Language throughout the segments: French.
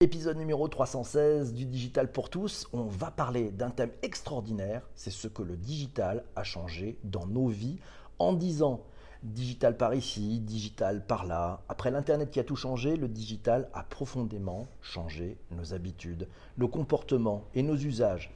Épisode numéro 316 du Digital pour tous, on va parler d'un thème extraordinaire, c'est ce que le digital a changé dans nos vies en 10 ans. Digital par ici, digital par là. Après l'Internet qui a tout changé, le digital a profondément changé nos habitudes, nos comportements et nos usages.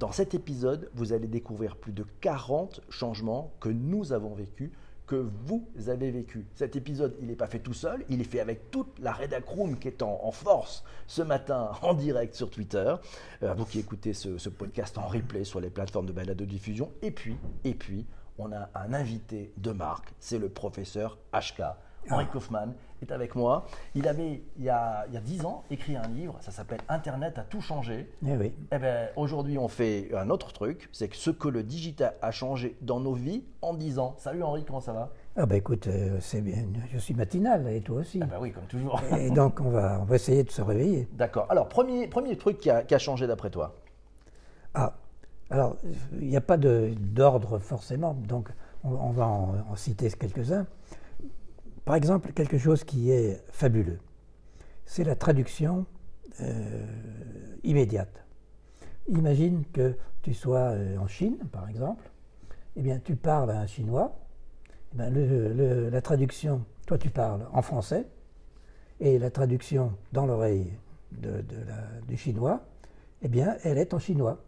Dans cet épisode, vous allez découvrir plus de 40 changements que nous avons vécus que vous avez vécu. Cet épisode, il n'est pas fait tout seul, il est fait avec toute la Redacroom qui est en, force ce matin en direct sur Twitter. Euh, vous qui écoutez ce, podcast en replay sur les plateformes de balade de diffusion. Et puis, et puis, on a un invité de marque, c'est le professeur HK. Henri Kaufmann est avec moi. Il avait, il y a, il y a 10 ans, écrit un livre, ça s'appelle Internet a tout changé. Eh oui. Eh ben, aujourd'hui, on fait un autre truc, c'est que ce que le digital a changé dans nos vies en 10 ans. Salut Henri, comment ça va? Ah ben écoute, euh, c'est bien, je suis matinal et toi aussi. Ah ben oui, comme toujours. et donc on va, on va essayer de se réveiller. D'accord. Alors, premier, premier truc qui a, qui a changé d'après toi? Ah, alors il n'y a pas d'ordre forcément, donc on, va en, en citer quelques-uns. Par exemple, quelque chose qui est fabuleux, c'est la traduction euh, immédiate. Imagine que tu sois euh, en Chine, par exemple, eh bien, tu parles à un Chinois, eh bien, la traduction, toi tu parles en français, et la traduction dans l'oreille de, du Chinois, eh bien, elle est en chinois.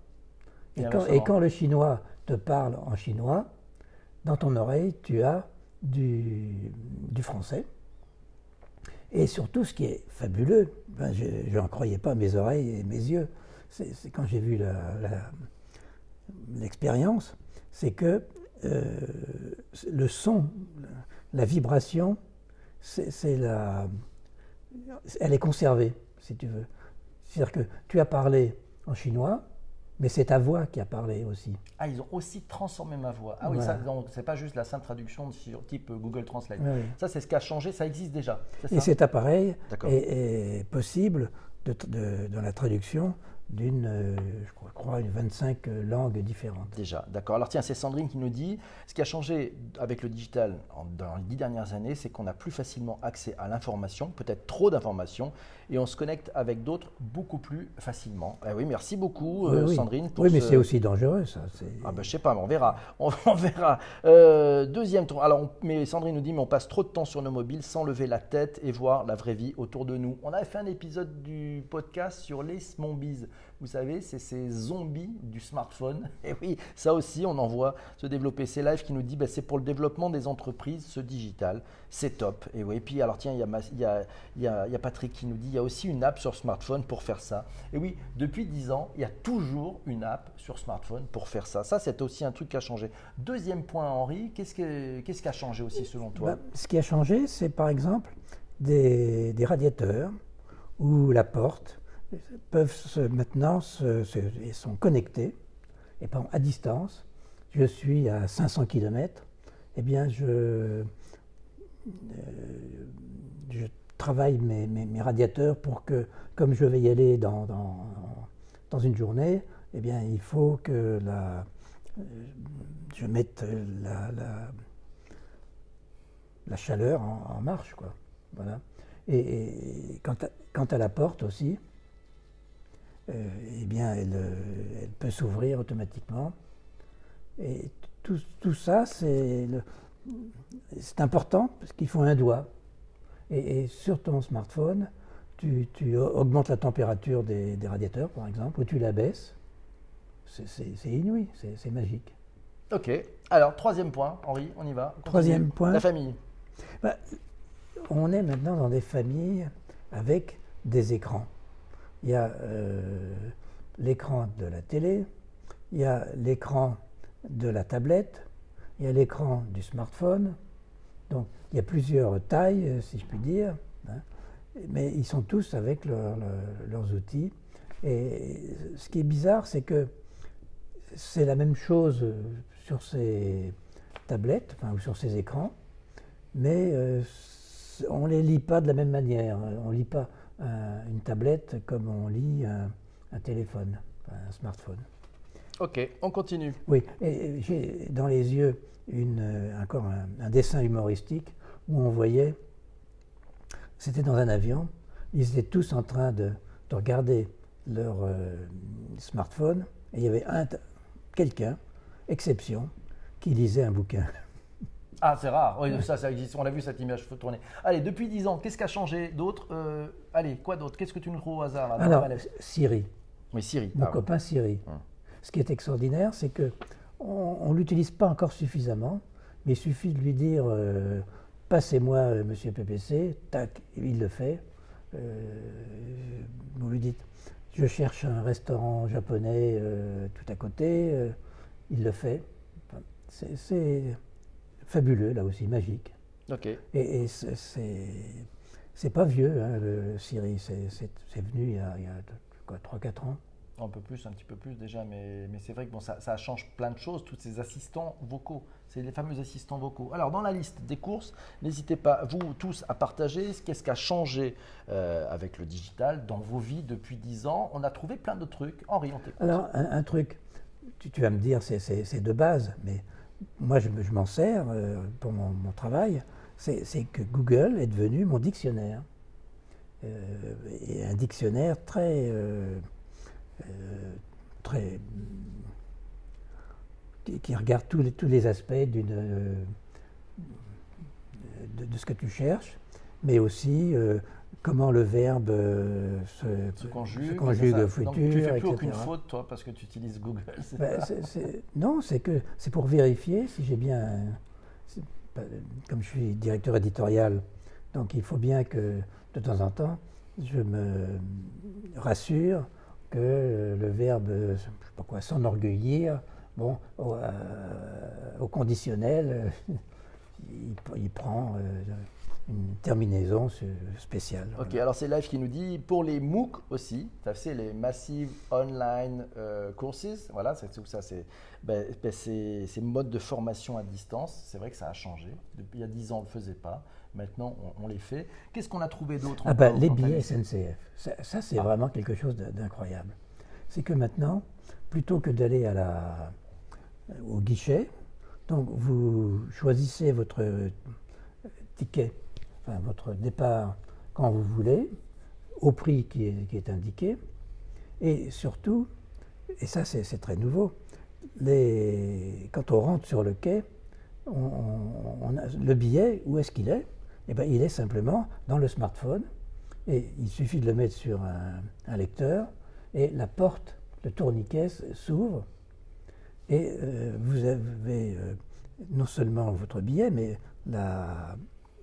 Et quand, et quand, le Chinois te parle en chinois, dans ton oreille, tu as du, français. Et surtout, ce qui est fabuleux, ben je n'en croyais pas mes oreilles et mes yeux, c'est quand j'ai vu l'expérience, c'est que euh, le son, la vibration, c'est la, elle est conservée, si tu veux. C'est-à-dire que tu as parlé en chinois, mais c'est ta voix qui a parlé aussi. Ah, ils ont aussi transformé ma voix. Ah oui, ça, c'est pas juste la simple traduction sur type Google Translate. Ça, c'est ce qui a changé, ça existe déjà. Et cet appareil est, possible de, dans la traduction d'une, euh, je crois, une 25 langues différentes. Déjà, d'accord. Alors tiens, c'est Sandrine qui nous dit, ce qui a changé avec le digital dans les dix dernières années, c'est qu'on a plus facilement accès à l'information, peut-être trop d'informations, et on se connecte avec d'autres beaucoup plus facilement. Eh oui, merci beaucoup euh, Sandrine. oui, mais c'est aussi dangereux ça. Ah ben je sais pas, mais on verra. On, verra. Euh, deuxième tour. Alors, mais Sandrine nous dit, mais on passe trop de temps sur nos mobiles sans lever la tête et voir la vraie vie autour de nous. On avait fait un épisode du podcast sur les smombies. Vous savez, c'est ces zombies du smartphone. Et oui, ça aussi, on en voit se développer. C'est Live qui nous dit, bah, c'est pour le développement des entreprises, ce digital. C'est top. Et oui, et puis alors tiens, il y, a, y, a, y a Patrick qui nous dit, y a aussi une app sur smartphone pour faire ça. Et oui, depuis 10 ans, il y a toujours une app sur smartphone pour faire ça. Ça, c'est aussi un truc qui a changé. Deuxième point, Henri, qu'est-ce, qui a changé aussi selon toi? Bah, Ce qui a changé, c'est par exemple des, radiateurs ou la porte peuvent se, maintenant se, sont connectés et à distance. Je suis à 500 km, eh bien je, euh, je travaille mes, radiateurs pour que, comme je vais y aller dans, dans, dans une journée, eh bien il faut que la, je mette la, la, chaleur en, marche. Quoi. Voilà. Et, quant, à, quant, à, la porte aussi, euh, eh bien, elle, euh, elle peut s'ouvrir automatiquement. Et tout, tout ça, c'est important parce qu'il faut un doigt. Et, sur ton smartphone, tu, tu, augmentes la température des, des, radiateurs, par exemple, ou tu la baisses. C'est inouï, c'est magique. Ok. Alors, troisième point, Henri, on y va. Troisième point. La famille. Bah, on est maintenant dans des familles avec des écrans il y a euh, l'écran de la télé, il y a l'écran de la tablette, il y a l'écran du smartphone. Donc il y a plusieurs tailles, euh, si je puis dire, hein. mais ils sont tous avec leurs outils. Et ce qui est bizarre, c'est que c'est la même chose sur ces tablettes, enfin, ou sur ces écrans, mais euh, on ne les lit pas de la même manière. On lit pas une tablette comme on lit un, téléphone, un smartphone. Ok, on continue. Oui, j'ai dans les yeux une, encore un, dessin humoristique où on voyait, c'était dans un avion, ils étaient tous en train de, de regarder leur euh, smartphone et il y avait un, quelqu'un, exception, qui lisait un bouquin. Ah, c'est rare. Oui, ça, ça existe. On a vu cette image tourner. Allez, depuis 10 ans, qu'est-ce qui a changé d'autre euh, Allez, quoi d'autre? Qu'est-ce que tu nous trouves au hasard là, la Alors, Siri, Oui, Siri. mon Ah, copain Siri. Hum. Ce qui est extraordinaire, c'est que on ne l'utilise pas encore suffisamment, mais il suffit de lui dire euh, Passez-moi, euh, monsieur PPC, tac, il le fait. Euh, vous lui dites Je cherche un restaurant japonais tout à côté, il le fait. Enfin, c'est- fabuleux, là aussi, magique. Ok. Et, et c'est- pas vieux, hein, le, Siri, c'est venu il y a, a quoi, 3-4 ans. Un peu plus, un petit peu plus déjà, mais, c'est vrai que bon, ça, change plein de choses, tous ces assistants vocaux. C'est les fameux assistants vocaux. Alors, dans la liste des courses, n'hésitez pas, vous tous, à partager ce qu'est-ce qui a changé euh, avec le digital dans vos vies depuis 10 ans. On a trouvé plein de trucs. Henri, on. Alors, un, truc, tu, vas me dire, c'est- de base, mais moi, je, me- je m'en sers euh, pour mon, travail. C'est c'est que Google est devenu mon dictionnaire. Euh, et un dictionnaire très. Euh, très qui, qui regarde tous les, tous les aspects d'une, euh, de, de ce que tu cherches, mais aussi euh, comment le verbe euh, se, Se conjugue. se conjugue au futur, Donc, tu fais plus etc. aucune faute, toi, parce que tu utilises Google. Ben, non, c'est que c'est pour vérifier si j'ai bien. pas- Comme je suis directeur éditorial, donc il faut bien que de temps en temps, je me rassure que le verbe, je sais pas quoi, s'enorgueillir, bon, au, euh, conditionnel, il, il prend euh, une terminaison spéciale. Ok, voilà. alors c'est Live qui nous dit pour les MOOC aussi, sais, les Massive Online euh, Courses, voilà, c'est tout ça, c'est ben, ben, ces, ces modes de formation à distance, c'est vrai que ça a changé. Depuis il y a 10 ans, on ne le faisait pas, maintenant on, on les fait. Qu'est-ce qu'on a trouvé d'autre Ah ben, les billets SNCF, ça, ça, c'est Ah. vraiment quelque chose d'incroyable. C'est que maintenant, plutôt que d'aller à la, au guichet, donc vous choisissez votre euh, ticket, votre départ quand vous voulez, au prix qui est, est indiqué, et surtout, et ça c'est très nouveau, les, quand on rentre sur le quai, on- le billet, où est-ce qu'il est, Eh ben, Il est simplement dans le smartphone, et il suffit de le mettre sur un, lecteur, et la porte, le tourniquet s'ouvre, et euh, vous avez euh, non seulement votre billet, mais la-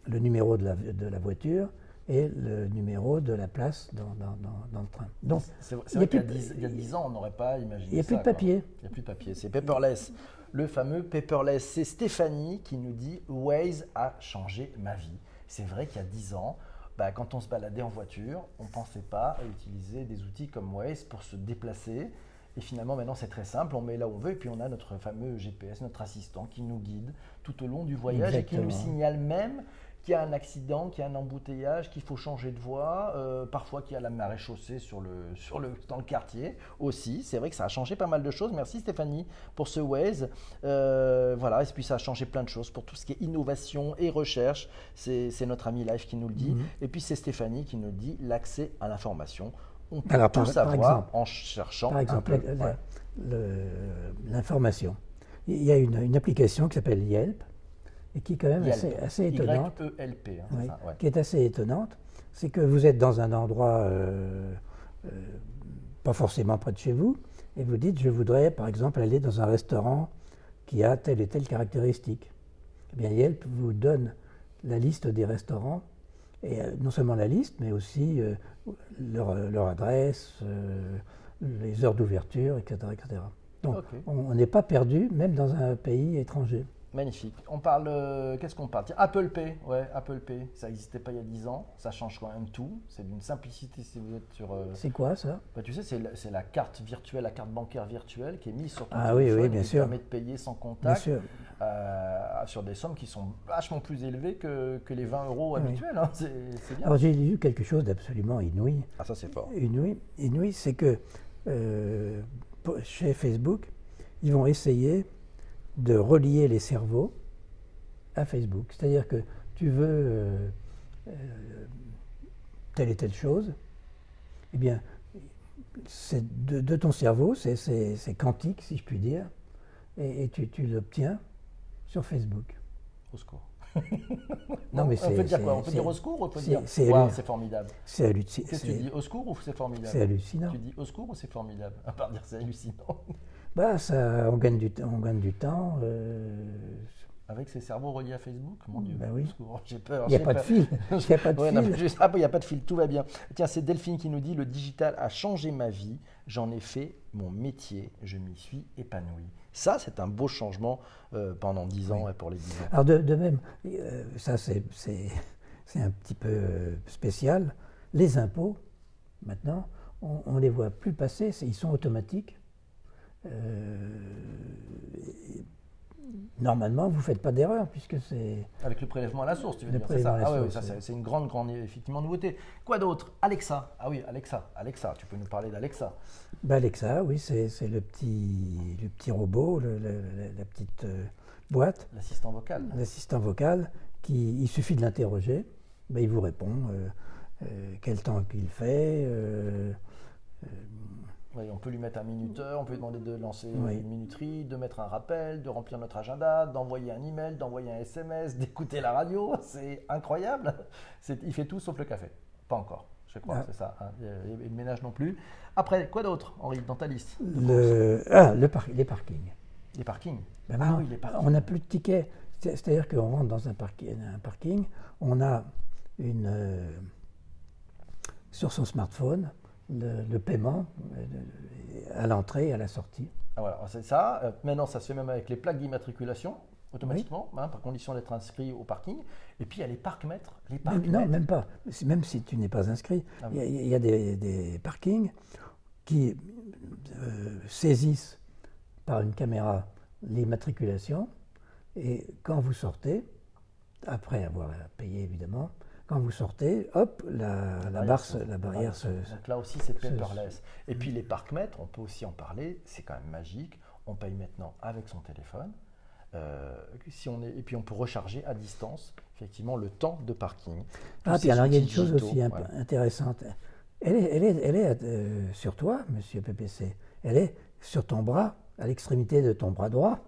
le numéro de la, de la voiture et le numéro de la place dans, dans- dans- dans le train. Donc, C'est vrai qu'il y a plus de- 10 il y a 10 ans, on n'aurait pas imaginé il n'y a plus de quoi. papier. Il n'y a plus de papier, c'est paperless. Le fameux paperless, c'est Stéphanie qui nous dit Waze a changé ma vie. C'est vrai qu'il y a 10 ans, bah, quand on se baladait en voiture, on ne pensait pas à utiliser des outils comme Waze pour se déplacer. Et finalement, maintenant, c'est très simple. On met là où on veut et puis on a notre fameux GPS, notre assistant qui nous guide tout au long du voyage et qui nous signale même qu'il y a un accident, qu'il y a un embouteillage, qu'il faut changer de voie, euh, parfois qu'il y a la marée chaussée sur le, sur le, dans le quartier aussi. C'est vrai que ça a changé pas mal de choses. Merci Stéphanie pour ce Waze. Euh, voilà, et puis ça a changé plein de choses pour tout ce qui est innovation et recherche. C'est notre ami Live qui nous le dit. Mhm. Et puis c'est Stéphanie qui nous dit l'accès à l'information. On peut Alors, tout par- par savoir exemple- en cherchant Par exemple, Ouais. l'information. Il y a une, une application qui s'appelle Yelp et qui est quand même assez, assez étonnante. Y-E-L-P, hein, ça, ouais. qui est assez étonnante, c'est que vous êtes dans un endroit euh, euh, pas forcément près de chez vous, et vous dites, je voudrais par exemple aller dans un restaurant qui a telle et telle caractéristique. Eh bien, Yelp vous donne la liste des restaurants, et euh, non seulement la liste, mais aussi leur, leur adresse, les heures d'ouverture, etc., etc. Donc, on n'est pas perdu, même dans un pays étranger. Magnifique. On parle, euh, qu'est-ce qu'on parle? Tiens, Apple Pay, ouais, Apple Pay, ça n'existait pas il y a 10 ans, ça change quand même tout. C'est d'une simplicité si vous êtes sur. euh, C'est quoi ça? Bah, tu sais, c'est la, carte virtuelle, la carte bancaire virtuelle qui est mise sur ton Ah oui, téléphone oui, et bien qui sûr. permet de payer sans Bien contact sûr. euh, sur des sommes qui sont vachement plus élevées que, que les 20 euros Oui. habituels. hein. C'est bien. Alors j'ai lu quelque chose d'absolument inouï. Ah, ça c'est fort. Inouï, inouï c'est que chez Facebook, ils vont essayer de relier les cerveaux à Facebook. C'est-à-dire que tu veux euh, euh, telle et telle chose, eh bien, c'est de, ton cerveau, c'est quantique, si je puis dire, et, tu, tu l'obtiens sur Facebook. Au secours. non, mais on peut dire quoi? On peut dire au secours ou on peut dire c'est formidable C'est hallucinant. Tu dis? Au secours ou c'est formidable? C'est hallucinant. Tu dis au secours ou c'est formidable? À part dire c'est hallucinant. Bah, ça, on gagne du, on gagne du temps. Euh, avec ses cerveaux reliés à Facebook Mon Dieu, ben oui. j'ai peur. Il n'y a, pas de fil. Il n'y a pas de fil. Ah, il n'y a pas de fil, tout va bien. Tiens, c'est Delphine qui nous dit Le digital a changé ma vie, j'en ai fait mon métier, je m'y suis épanoui. Ça, c'est un beau changement euh, pendant 10 ans et pour les 10 ans. Alors, de, même, euh, ça, c'est un petit peu spécial. Les impôts, maintenant, on ne les voit plus passer, ils sont automatiques. Normalement, vous ne faites pas d'erreur puisque c'est. Avec le prélèvement à la source, tu veux dire, c'est ça Ah oui, ça c'est une grande, grande effectivement nouveauté. Quoi d'autre? Alexa. Ah oui, Alexa. Alexa, tu peux nous parler d'Alexa ben Alexa, oui, c'est le petit, le petit robot, la petite euh, boîte. L'assistant vocal. L'assistant vocal, qui, il suffit de l'interroger, ben, il vous répond euh, euh, quel temps qu'il fait on peut lui mettre un minuteur, on peut lui demander de lancer une minuterie, de mettre un rappel, de remplir notre agenda, d'envoyer un email, d'envoyer un SMS, d'écouter la radio. C'est incroyable. Il fait tout sauf le café. Pas encore, je crois, ah. c'est ça. Hein. Il le ménage non plus. Après, quoi d'autre, Henri, dans ta liste le... Ah, le les parkings. Les parkings? Ben ah, oui, les parkings. On n'a plus de tickets. C'est-à-dire qu'on rentre dans un, un, parking, on a une. Euh, sur son smartphone, le, paiement euh, à l'entrée et à la sortie. Ah, voilà, c'est ça. Euh, maintenant, ça se fait même avec les plaques d'immatriculation automatiquement, hein, par condition d'être inscrit au parking. Et puis il y a les parcs-mètres. Les parcs non, même pas. Même si tu n'es pas inscrit, ah il, y a, des, parkings qui euh, saisissent par une caméra l'immatriculation. Et quand vous sortez, après avoir payé évidemment, quand vous sortez, hop, la, la, la barrière se. Donc là aussi, c'est paperless. Et puis les parcs-mètres, on peut aussi en parler, c'est quand même magique. On paye maintenant avec son téléphone. Euh, si on est, et puis on peut recharger à distance, effectivement, le temps de parking. Ah, puis alors il y a une chose aussi intéressante. Elle est, elle est, elle est euh, sur toi, monsieur PPC. Elle est sur ton bras, à l'extrémité de ton bras droit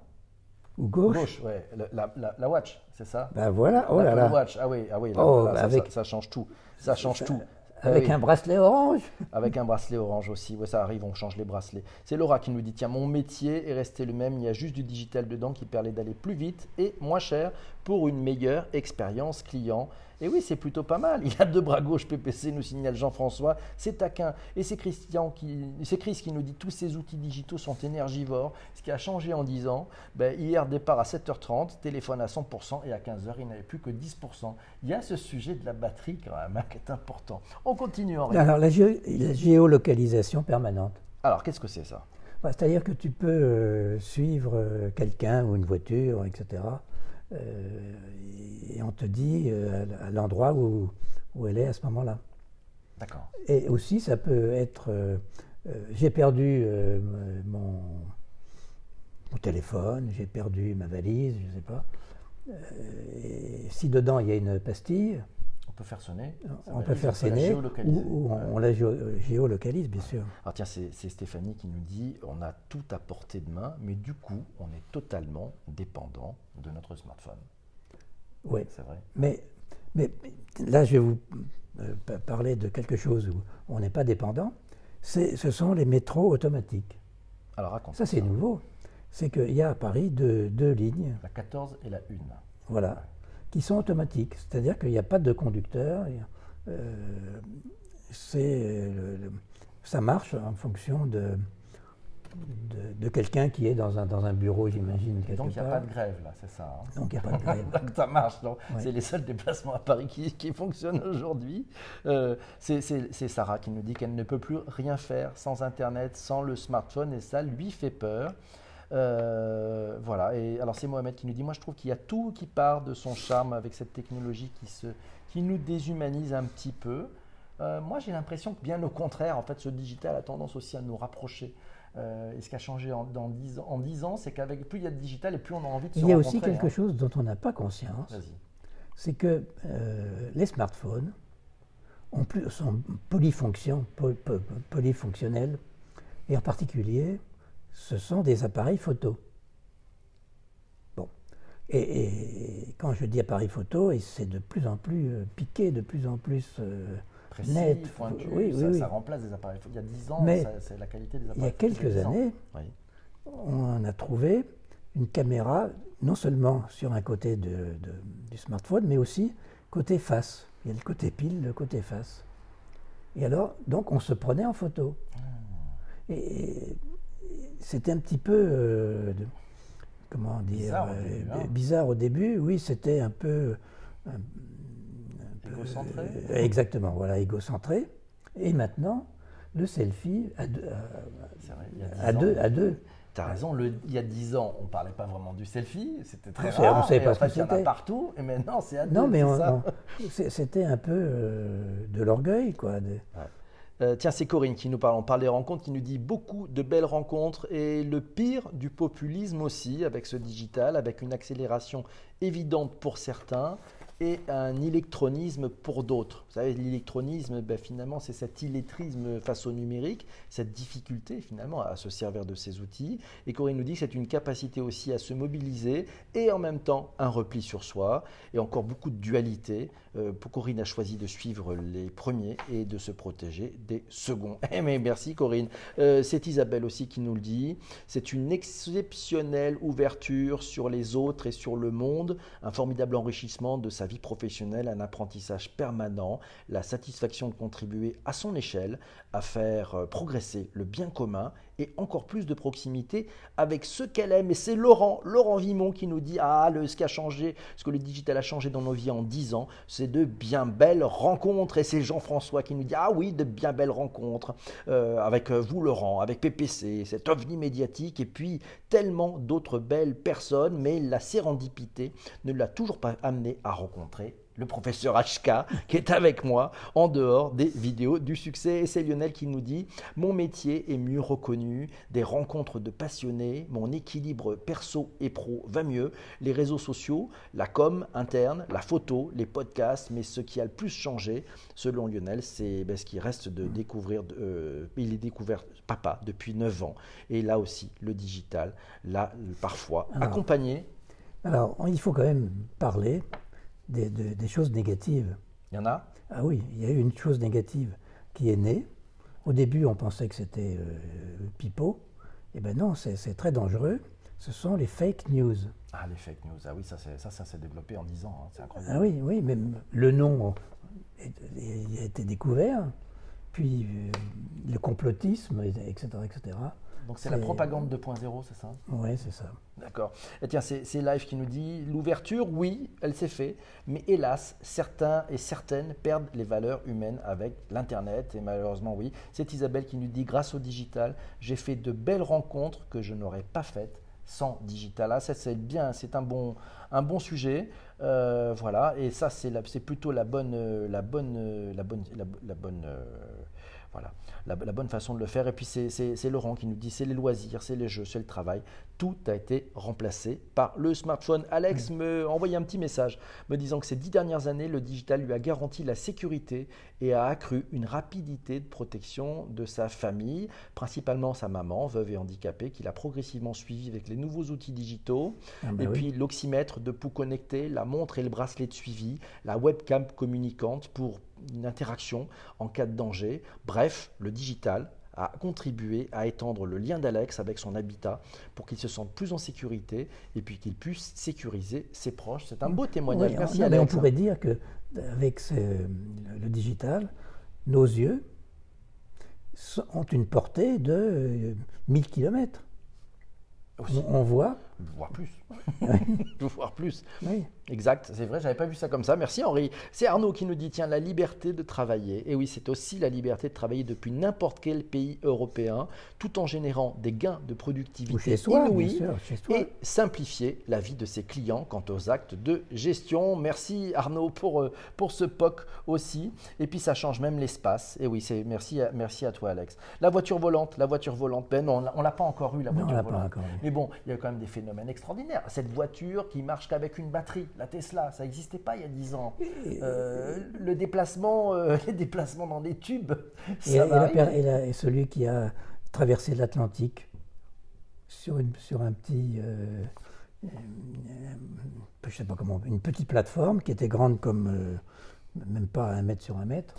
ou gauche. Gauche, ouais. La, la, watch, c'est ça Ben voilà, oh là là. Watch, ah oui, ah oui oh, avec... ça, change tout. Ça change tout. Avec un bracelet orange Avec un bracelet orange aussi, ouais, ça arrive, on change les bracelets. C'est Laura qui nous dit, tiens, mon métier est resté le même, il y a juste du digital dedans qui permet d'aller plus vite et moins cher pour une meilleure expérience client. Et oui, c'est plutôt pas mal. Il a deux bras gauche PPC, nous signale Jean-François. C'est taquin. Et c'est Christian qui, c'est Chris qui nous dit tous ces outils digitaux sont énergivores. Ce qui a changé en 10 ans, ben, hier départ à 7h30, téléphone à 100% et à 15h il n'avait plus que 10%. Il y a ce sujet de la batterie quand même hein, qui est important. On continue en Alors la, géolocalisation permanente. Alors qu'est-ce que c'est ça? Bah, C'est-à-dire que tu peux euh, suivre euh, quelqu'un ou une voiture, etc. Euh, et on te dit euh, à l'endroit où, où, elle est à ce moment-là. D'accord. Et aussi, ça peut être euh, j'ai perdu mon, mon, téléphone, j'ai perdu ma valise, je ne sais pas. et si dedans il y a une pastille, peut faire sonner. On peut faire sonner ou, on, la géolocalise, bien sûr. Alors tiens, c'est Stéphanie qui nous dit on a tout à portée de main, mais du coup, on est totalement dépendant de notre smartphone. Oui, c'est vrai. Mais, mais, là, je vais vous euh, parler de quelque chose où on n'est pas dépendant. Ce sont les métros automatiques. Alors raconte. Ça, c'est nouveau. C'est qu'il y a à Paris deux, deux lignes. La 14 et la 1. Voilà qui sont automatiques. C'est-à-dire qu'il n'y a pas de conducteur. Euh, c'est, ça marche en fonction de, de, quelqu'un qui est dans un, dans un bureau, j'imagine. Donc il n'y a pas de grève, là, c'est ça hein Donc il n'y a pas de grève. Donc ça marche, C'est les seuls déplacements à Paris qui, qui fonctionnent aujourd'hui. Euh, c'est Sarah qui nous dit qu'elle ne peut plus rien faire sans Internet, sans le smartphone, et ça lui fait peur. Euh, voilà, et alors c'est Mohamed qui nous dit, moi je trouve qu'il y a tout qui part de son charme avec cette technologie qui, se, qui nous déshumanise un petit peu. Euh, moi j'ai l'impression que bien au contraire, en fait ce digital a tendance aussi à nous rapprocher. Euh, et ce qui a changé en, dans 10, en 10 ans, c'est qu'avec plus il y a de digital et plus on a envie de se Il y a aussi quelque hein. chose dont on n'a pas conscience. C'est que les smartphones ont plus, sont polyfonctions, polyfonctionnels, et en particulier, ce sont des appareils photo. Bon. Et, quand je dis appareil photo, c'est de plus en plus euh, piqué, de plus en plus euh, net. Pointu, oui, ça, oui, ça, remplace des appareils photo. Il y a 10 ans, c'est la qualité des appareils Il y a quelques années, on a trouvé une caméra, non seulement sur un côté de, du smartphone, mais aussi côté face. Il y a le côté pile, le côté face. Et alors, donc, on se prenait en photo. Ah. Et, c'était un petit peu, euh, comment dire, euh, hein. bizarre, au début. Oui, c'était un peu. égocentré. Euh, exactement, voilà, égocentré. Et maintenant, le selfie à deux. À, deux, à deux. Tu as raison, le, il y a dix ans, on ne parlait pas vraiment du selfie, c'était très rare. On savait pas ce que c'était. partout, et maintenant c'est à Non, mais c'était un peu de l'orgueil, quoi. Euh, tiens, c'est Corinne qui nous parle. On parle des rencontres, qui nous dit beaucoup de belles rencontres et le pire du populisme aussi avec ce digital, avec une accélération évidente pour certains et un électronisme pour d'autres. Savez, l'électronisme, ben, finalement, c'est cet illettrisme face au numérique, cette difficulté finalement à se servir de ces outils. Et Corinne nous dit que c'est une capacité aussi à se mobiliser et en même temps un repli sur soi et encore beaucoup de dualité. Euh, Corinne a choisi de suivre les premiers et de se protéger des seconds. Eh mais merci Corinne. Euh, c'est Isabelle aussi qui nous le dit. C'est une exceptionnelle ouverture sur les autres et sur le monde, un formidable enrichissement de sa vie professionnelle, un apprentissage permanent, la satisfaction de contribuer à son échelle à faire euh, progresser le bien commun et encore plus de proximité avec ceux qu'elle aime. Et c'est Laurent, Laurent Vimon qui nous dit Ah, ce qui changé, ce que le digital a changé dans nos vies en 10 ans, c'est de bien belles rencontres. Et c'est Jean-François qui nous dit Ah oui, de bien belles rencontres euh, avec euh, vous, Laurent, avec PPC, cet ovni médiatique, et puis tellement d'autres belles personnes, mais la sérendipité ne l'a toujours pas amené à rencontrer le professeur HK, qui est avec moi en dehors des vidéos du succès. Et c'est Lionel qui nous dit Mon métier est mieux reconnu, des rencontres de passionnés, mon équilibre perso et pro va mieux, les réseaux sociaux, la com interne, la photo, les podcasts, mais ce qui a le plus changé, selon Lionel, c'est ben, ce qui reste de découvrir. Euh, il est découvert papa depuis 9 ans. Et là aussi, le digital l'a parfois accompagné. Alors, il faut quand même parler des, choses négatives. Il y en a? Ah oui, il y a eu une chose négative qui est née. Au début, on pensait que c'était euh, pipeau. Eh bien non, c'est très dangereux. Ce sont les fake news. Ah, les fake news. Ah oui, ça, ça, ça s'est développé en 10 ans. Hein. C'est incroyable. Ah oui, oui, même le nom a été découvert. Puis euh, le complotisme, etc., etc. Donc c'est la propagande 2.0, c'est ça? Oui, c'est ça. D'accord. Et tiens, c'est Live qui nous dit l'ouverture, oui, elle s'est faite, mais hélas, certains et certaines perdent les valeurs humaines avec l'Internet, et malheureusement, oui. C'est Isabelle qui nous dit grâce au digital, j'ai fait de belles rencontres que je n'aurais pas faites sans digital. Ah, ça, c'est bien, c'est un bon, un bon sujet. Euh, voilà, et ça, c'est plutôt la bonne, la bonne, la bonne, la, bonne. Euh, voilà la, bonne façon de le faire. Et puis c'est Laurent qui nous dit c'est les loisirs, c'est les jeux, c'est le travail. Tout a été remplacé par le smartphone. Alex mm. me envoyait un petit message me disant que ces dix dernières années, le digital lui a garanti la sécurité et a accru une rapidité de protection de sa famille, principalement sa maman, veuve et handicapée, qu'il a progressivement suivi avec les nouveaux outils digitaux. Ah bah et puis l'oxymètre de pouls connecté, la montre et le bracelet de suivi, la webcam communicante pour une interaction en cas de danger. Bref, le digital a contribué à étendre le lien d'Alex avec son habitat pour qu'il se sente plus en sécurité et puis qu'il puisse sécuriser ses proches. C'est un beau témoignage. Merci Alex. on pourrait dire que avec le digital, nos yeux ont une portée de 1000 euh, km. On, voit. Voir plus. Voir plus. Oui. Exact, c'est vrai, j'avais pas vu ça comme ça. Merci Henri. C'est Arnaud qui nous dit tiens, la liberté de travailler. Et oui, c'est aussi la liberté de travailler depuis n'importe quel pays européen, tout en générant des gains de productivité chez soi, et simplifier la vie de ses clients quant aux actes de gestion. Merci Arnaud pour, euh, pour ce POC aussi. Et puis ça change même l'espace. Et oui, c'est merci à, merci à toi Alex. La voiture volante, la voiture volante, ben non, on l'a pas encore eu la voiture volante. Mais bon, il y a quand même des phénomènes phénomène extraordinaire. Cette voiture qui marche qu'avec une batterie, la Tesla, ça n'existait pas il y a 10 ans. Euh, le déplacement, euh, les déplacements dans des tubes, Et, ça et va la arriver. per- et la- et celui qui a traversé l'Atlantique sur, une, sur un petit, euh, euh, je sais pas comment, une petite plateforme qui était grande comme même pas un mètre sur un mètre.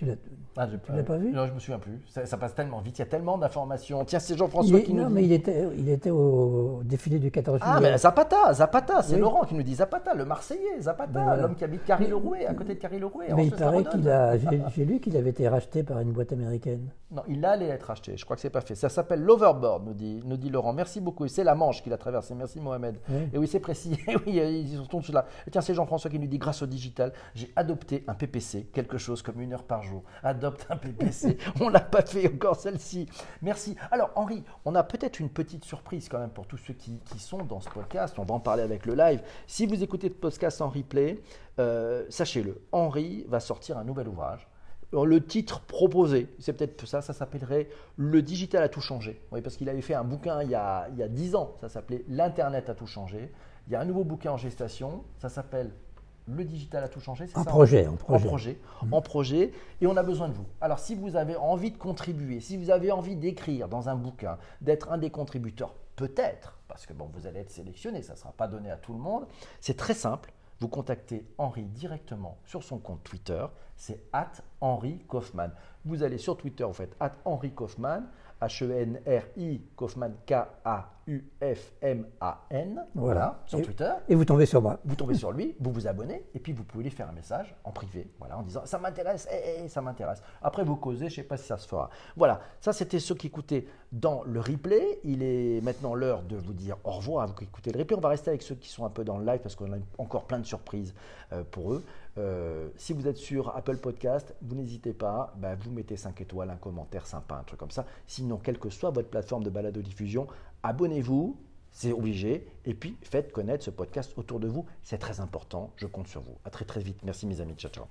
Tu l'as- Ah, pas vu Non, je me souviens plus. Ça, ça passe tellement vite, il y a tellement d'informations. Tiens, c'est Jean-François qui nous non, mais il était, il était au défilé du 14 Ah, juillet. mais Zapata, Zapata, c'est Oui. Laurent qui nous dit Zapata, le Marseillais, Zapata, Ben voilà. l'homme qui habite Carry-le-Rouet, à côté de Carry-le-Rouet. en Mais il paraît qu'il a. J'ai lu qu'il avait été racheté par une boîte américaine. Non, il allait être acheté. Je crois que c'est pas fait. Ça s'appelle l'overboard, nous dit, nous dit Laurent. Merci beaucoup. Et c'est la Manche qu'il a traversé. Merci Mohamed. Oui. Et oui, c'est précis. Et oui, ils sont tous là. Et tiens, c'est Jean-François qui nous dit grâce au digital, j'ai adopté un PPC, quelque chose comme une heure par jour. Adopte un PPC. on l'a pas fait encore celle-ci. Merci. Alors Henri, on a peut-être une petite surprise quand même pour tous ceux qui, qui sont dans ce podcast. On va en parler avec le live. Si vous écoutez ce podcast en replay, euh, sachez-le, Henri va sortir un nouvel ouvrage. Le titre proposé, c'est peut-être ça, ça s'appellerait Le digital a tout changé. Oui, parce qu'il avait fait un bouquin il y a, il y a 10 ans, ça s'appelait L'Internet a tout changé. Il y a un nouveau bouquin en gestation, ça s'appelle Le digital a tout changé. En ça projet, en en projet. projet, en projet, et on a besoin de vous. Alors si vous avez envie de contribuer, si vous avez envie d'écrire dans un bouquin, d'être un des contributeurs, peut-être, parce que bon, vous allez être sélectionné, ça ne sera pas donné à tout le monde, c'est très simple. Vous contactez Henri directement sur son compte Twitter, c'est at Henri Kaufmann. Vous allez sur Twitter, vous faites at Henri Kaufmann, H-E-N-R-I, Kaufmann, K-A-U-F-M-A-N, voilà, sur Et- Twitter Et vous tombez sur moi. vous tombez sur lui, vous vous abonnez, et puis vous pouvez lui faire un message en privé, voilà, en disant ça m'intéresse, eh, eh, ça m'intéresse. Après vous causez, je ne sais pas si ça se fera. Voilà, ça c'était ceux qui écoutaient dans le replay. Il est maintenant l'heure de vous dire au revoir à vous qui écoutez le replay. On va rester avec ceux qui sont un peu dans le live parce qu'on a encore plein de surprises euh, pour eux. Euh, si vous êtes sur Apple Podcast, vous n'hésitez pas, bah, vous mettez 5 étoiles, un commentaire sympa, un truc comme ça. Sinon, quelle que soit votre plateforme de balado-diffusion, abonnez-vous, c'est obligé. Et puis, faites connaître ce podcast autour de vous. C'est très important. Je compte sur vous. À très très vite. Merci mes amis. Ciao, ciao.